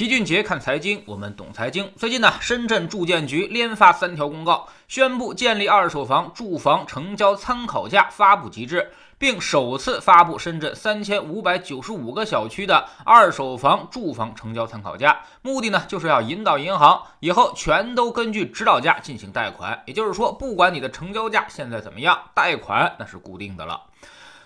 齐俊杰看财经，我们懂财经。最近呢，深圳住建局连发三条公告，宣布建立二手房住房成交参考价发布机制，并首次发布深圳三千五百九十五个小区的二手房住房成交参考价。目的呢，就是要引导银行以后全都根据指导价进行贷款。也就是说，不管你的成交价现在怎么样，贷款那是固定的了。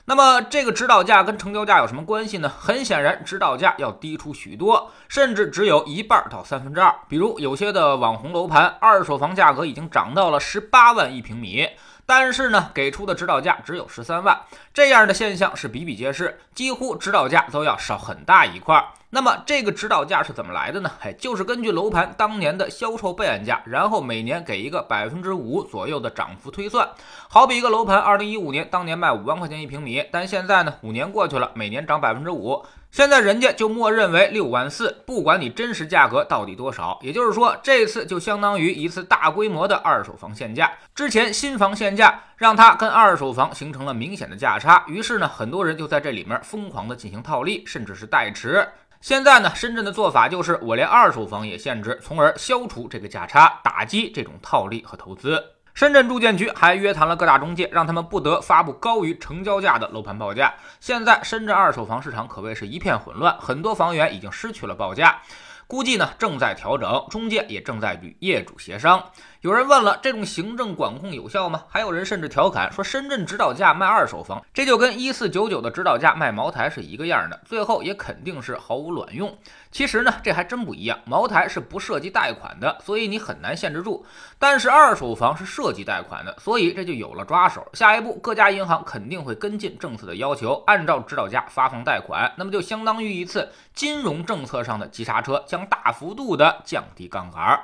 那么这个指导价跟成交价有什么关系呢？很显然，指导价要低出许多，甚至只有一半到三分之二。比如有些的网红楼盘，二手房价格已经涨到了十八万一平米，但是呢，给出的指导价只有十三万。这样的现象是比比皆是，几乎指导价都要少很大一块儿。那么这个指导价是怎么来的呢？哎，就是根据楼盘当年的销售备案价，然后每年给一个百分之五左右的涨幅推算。好比一个楼盘，二零一五年当年卖五万块钱一平米，但现在呢，五年过去了，每年涨百分之五。现在人家就默认为六万四，不管你真实价格到底多少，也就是说这次就相当于一次大规模的二手房限价。之前新房限价让它跟二手房形成了明显的价差，于是呢，很多人就在这里面疯狂的进行套利，甚至是代持。现在呢，深圳的做法就是我连二手房也限制，从而消除这个价差，打击这种套利和投资。深圳住建局还约谈了各大中介，让他们不得发布高于成交价的楼盘报价。现在深圳二手房市场可谓是一片混乱，很多房源已经失去了报价。估计呢正在调整，中介也正在与业主协商。有人问了，这种行政管控有效吗？还有人甚至调侃说，深圳指导价卖二手房，这就跟一四九九的指导价卖茅台是一个样的，最后也肯定是毫无卵用。其实呢，这还真不一样，茅台是不涉及贷款的，所以你很难限制住；但是二手房是涉及贷款的，所以这就有了抓手。下一步，各家银行肯定会跟进政策的要求，按照指导价发放贷款，那么就相当于一次金融政策上的急刹车，将大幅度的降低杠杆。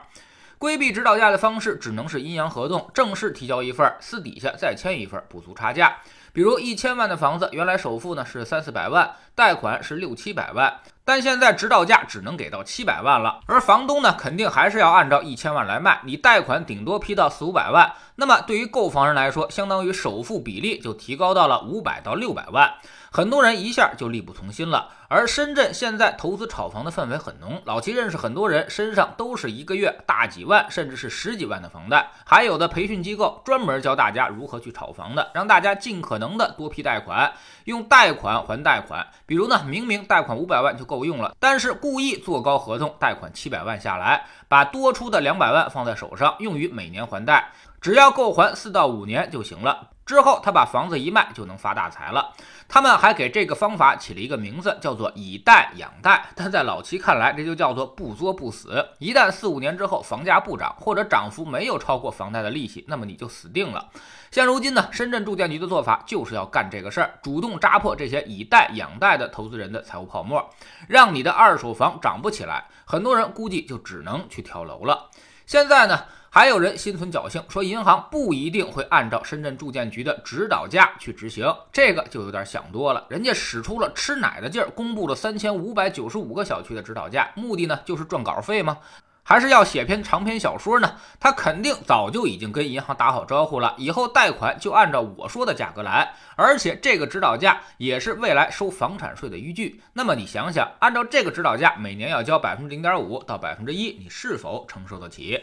规避指导价的方式只能是阴阳合同，正式提交一份，私底下再签一份，补足差价。比如一千万的房子，原来首付呢是三四百万，贷款是六七百万，但现在指导价只能给到七百万了，而房东呢肯定还是要按照一千万来卖，你贷款顶多批到四五百万，那么对于购房人来说，相当于首付比例就提高到了五百到六百万。很多人一下就力不从心了，而深圳现在投资炒房的氛围很浓。老齐认识很多人，身上都是一个月大几万，甚至是十几万的房贷，还有的培训机构专门教大家如何去炒房的，让大家尽可能的多批贷款，用贷款还贷款。比如呢，明明贷款五百万就够用了，但是故意做高合同，贷款七百万下来，把多出的两百万放在手上，用于每年还贷，只要够还四到五年就行了。之后他把房子一卖就能发大财了。他们还给这个方法起了一个名字，叫做以贷养贷。但在老齐看来，这就叫做不作不死。一旦四五年之后房价不涨，或者涨幅没有超过房贷的利息，那么你就死定了。现如今呢，深圳住建局的做法就是要干这个事儿，主动扎破这些以贷养贷的投资人的财务泡沫，让你的二手房涨不起来。很多人估计就只能去跳楼了。现在呢？还有人心存侥幸，说银行不一定会按照深圳住建局的指导价去执行，这个就有点想多了。人家使出了吃奶的劲儿，公布了三千五百九十五个小区的指导价，目的呢就是赚稿费吗？还是要写篇长篇小说呢？他肯定早就已经跟银行打好招呼了，以后贷款就按照我说的价格来，而且这个指导价也是未来收房产税的依据。那么你想想，按照这个指导价，每年要交百分之零点五到百分之一，你是否承受得起？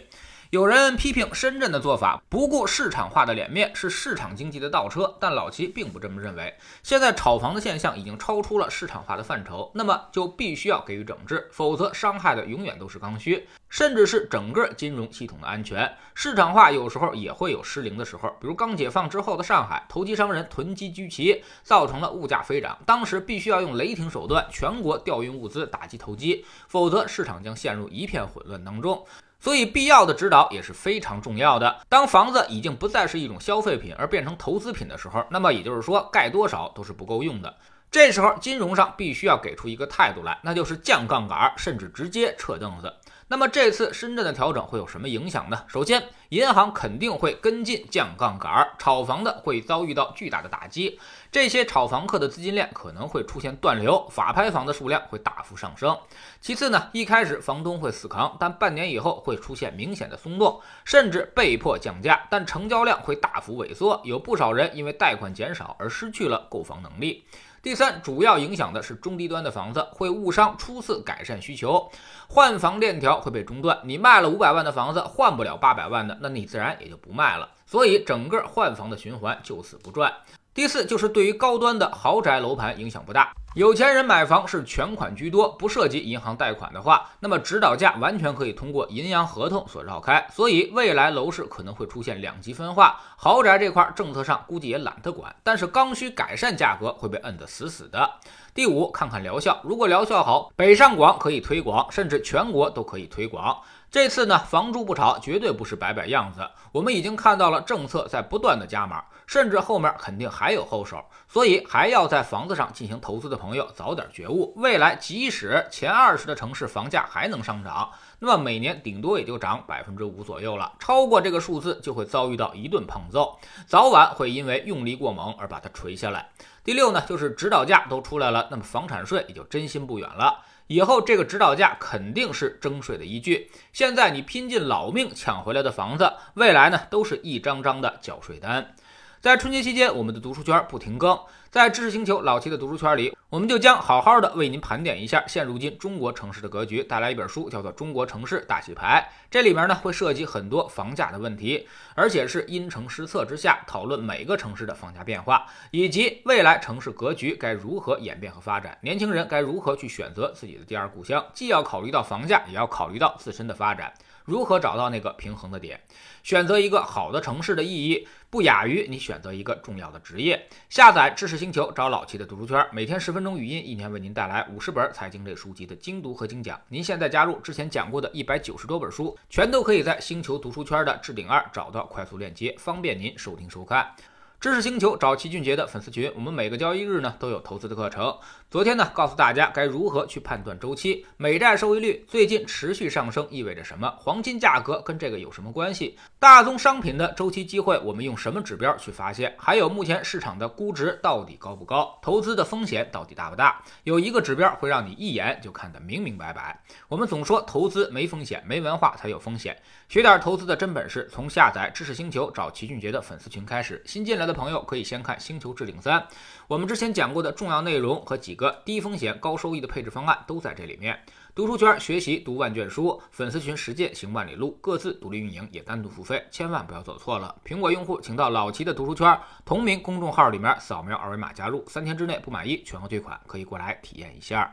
有人批评深圳的做法不顾市场化的脸面，是市场经济的倒车，但老齐并不这么认为。现在炒房的现象已经超出了市场化的范畴，那么就必须要给予整治，否则伤害的永远都是刚需，甚至是整个金融系统的安全。市场化有时候也会有失灵的时候，比如刚解放之后的上海，投机商人囤积居奇，造成了物价飞涨，当时必须要用雷霆手段，全国调运物资打击投机，否则市场将陷入一片混乱当中。所以，必要的指导也是非常重要的。当房子已经不再是一种消费品，而变成投资品的时候，那么也就是说，盖多少都是不够用的。这时候，金融上必须要给出一个态度来，那就是降杠杆，甚至直接撤凳子。那么这次深圳的调整会有什么影响呢？首先，银行肯定会跟进降杠杆，炒房的会遭遇到巨大的打击，这些炒房客的资金链可能会出现断流，法拍房的数量会大幅上升。其次呢，一开始房东会死扛，但半年以后会出现明显的松动，甚至被迫降价，但成交量会大幅萎缩，有不少人因为贷款减少而失去了购房能力。第三，主要影响的是中低端的房子，会误伤初次改善需求，换房链条会被中断。你卖了五百万的房子，换不了八百万的，那你自然也就不卖了。所以整个换房的循环就此不转。第四，就是对于高端的豪宅楼盘影响不大。有钱人买房是全款居多，不涉及银行贷款的话，那么指导价完全可以通过银行合同所绕开。所以未来楼市可能会出现两极分化。豪宅这块政策上估计也懒得管，但是刚需改善价格会被摁得死死的。第五，看看疗效，如果疗效好，北上广可以推广，甚至全国都可以推广。这次呢，房住不炒绝对不是摆摆样子，我们已经看到了政策在不断的加码。甚至后面肯定还有后手，所以还要在房子上进行投资的朋友早点觉悟。未来即使前二十的城市房价还能上涨，那么每年顶多也就涨百分之五左右了，超过这个数字就会遭遇到一顿胖揍，早晚会因为用力过猛而把它锤下来。第六呢，就是指导价都出来了，那么房产税也就真心不远了。以后这个指导价肯定是征税的依据。现在你拼尽老命抢回来的房子，未来呢都是一张张的缴税单。在春节期间，我们的读书圈不停更。在知识星球老七的读书圈里，我们就将好好的为您盘点一下现如今中国城市的格局，带来一本书，叫做《中国城市大洗牌》。这里面呢会涉及很多房价的问题，而且是因城施策之下讨论每个城市的房价变化，以及未来城市格局该如何演变和发展，年轻人该如何去选择自己的第二故乡，既要考虑到房价，也要考虑到自身的发展。如何找到那个平衡的点？选择一个好的城市的意义，不亚于你选择一个重要的职业。下载知识星球，找老七的读书圈，每天十分分钟语音，一年为您带来五十本财经类书籍的精读和精讲。您现在加入之前讲过的一百九十多本书，全都可以在星球读书圈的置顶二找到快速链接，方便您收听收看。知识星球找齐俊杰的粉丝群，我们每个交易日呢都有投资的课程。昨天呢，告诉大家该如何去判断周期，美债收益率最近持续上升意味着什么？黄金价格跟这个有什么关系？大宗商品的周期机会，我们用什么指标去发现？还有目前市场的估值到底高不高？投资的风险到底大不大？有一个指标会让你一眼就看得明明白白。我们总说投资没风险，没文化才有风险。学点投资的真本事，从下载知识星球找齐俊杰的粉丝群开始。新进来的朋友可以先看《星球置顶三》，我们之前讲过的重要内容和几个低风险高收益的配置方案都在这里面。读书圈学习读万卷书，粉丝群实践行万里路，各自独立运营也单独付费，千万不要走错了。苹果用户请到老齐的读书圈同名公众号里面扫描二维码加入，三天之内不满意全额退款，可以过来体验一下。